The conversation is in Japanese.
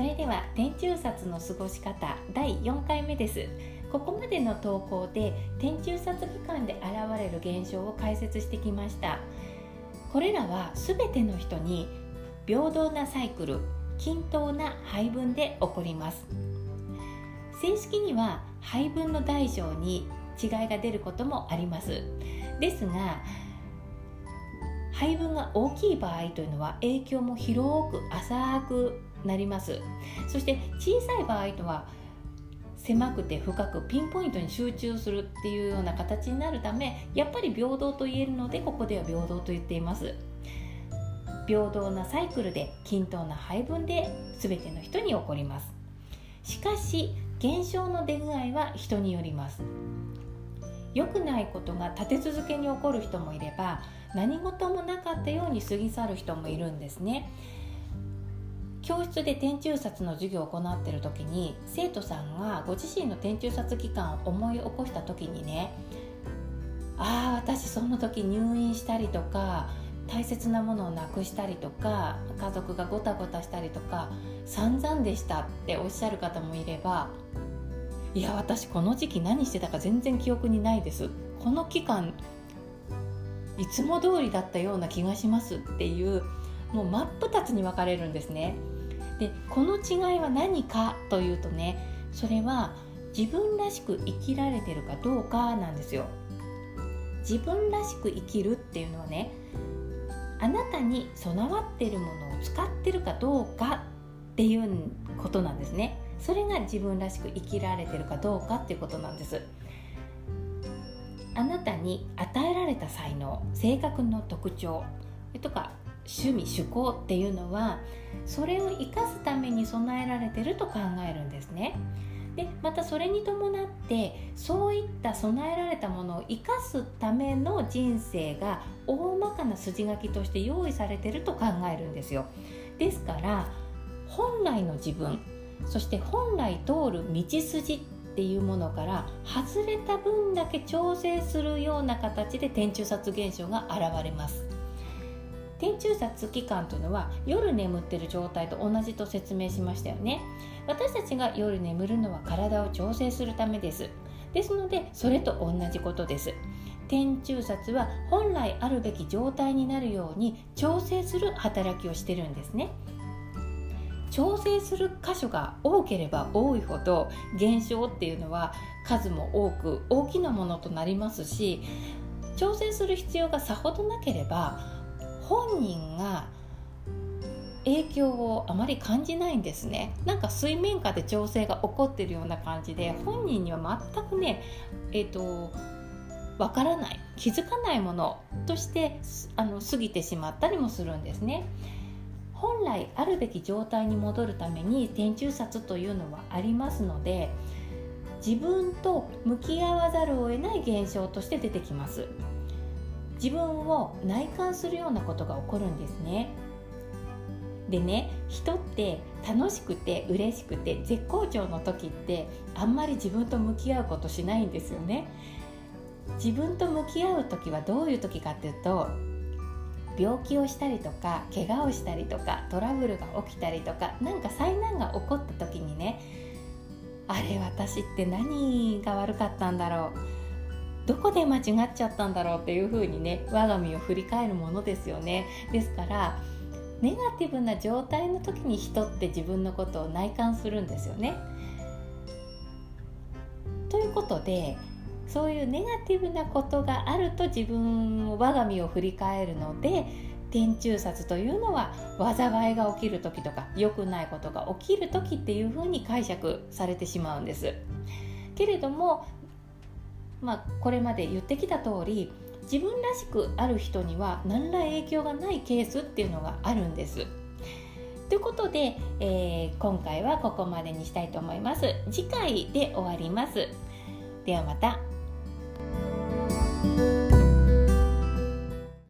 それでは天中札の過ごし方第4回目です。ここまでの投稿で天中札期間で現れる現象を解説してきました。これらは全ての人に平等なサイクル均等な配分で起こります。正式には配分の大小に違いが出ることもあります。ですが配分が大きい場合というのは影響も広く浅くなります。そして小さい場合とは狭くて深くピンポイントに集中するっていうような形になるためやっぱり平等と言えるのでここでは平等と言っています。平等なサイクルで均等な配分で全ての人に起こります。しかし現象の出具合は人によります。良くないことが立て続けに起こる人もいれば何事もなかったように過ぎ去る人もいるんですね。教室で天中札の授業を行っている時に生徒さんがご自身の天中札期間を思い起こした時にねああ私その時入院したりとか大切なものをなくしたりとか家族がごたごたしたりとか散々でしたっておっしゃる方もいればいや私この時期何してたか全然記憶にないです。この期間いつも通りだったような気がしますっていうもう真っ二つに分かれるんですね。でこの違いは何かというとねそれは自分らしく生きられてるかどうかなんですよ。自分らしく生きるっていうのはねあなたに備わってるものを使ってるかどうかっていうことなんですね。それが自分らしく生きられてるかどうかっていうことなんです。あなたに与えられた才能性格の特徴とか趣味趣向っていうのはそれを生かすために備えられてると考えるんですね。でまたそれに伴ってそういった備えられたものを生かすための人生が大まかな筋書きとして用意されてると考えるんですよ。ですから本来の自分そして本来通る道筋っていうものから外れた分だけ調整するような形で天中殺現象が現れます。天中殺期間というのは夜眠ってる状態と同じと説明しましたよね。私たちが夜眠るのは体を調整するためです。ですのでそれと同じことです。天中殺は本来あるべき状態になるように調整する働きをしてるんですね。調整する箇所が多ければ多いほど現象っていうのは数も多く大きなものとなりますし調整する必要がさほどなければ本人が影響をあまり感じないんですね。なんか水面下で調整が起こってるような感じで本人には全くねえっ、ー、とわからない気づかないものとしてあの過ぎてしまったりもするんですね。本来あるべき状態に戻るために天中殺というのはありますので自分と向き合わざるを得ない現象として出てきます。自分を内観するようなことが起こるんですね。でね人って楽しくて嬉しくて絶好調の時ってあんまり自分と向き合うことしないんですよね。自分と向き合う時はどういう時かっていうと病気をしたりとか怪我をしたりとかトラブルが起きたりとか何か災難が起こった時にねあれ私って何が悪かったんだろう。どこで間違っちゃったんだろうっていうふうにね我が身を振り返るものですよねですからネガティブな状態の時に人って自分のことを内観するんですよね。ということでそういうネガティブなことがあると自分を我が身を振り返るので天中殺というのは災いが起きる時とか良くないことが起きる時っていうふうに解釈されてしまうんです。けれどもまあ、これまで言ってきた通り自分らしくある人には何ら影響がないケースっていうのがあるんです。ということで、えー、今回はここまでにしたいと思います。次回で終わります。ではまた。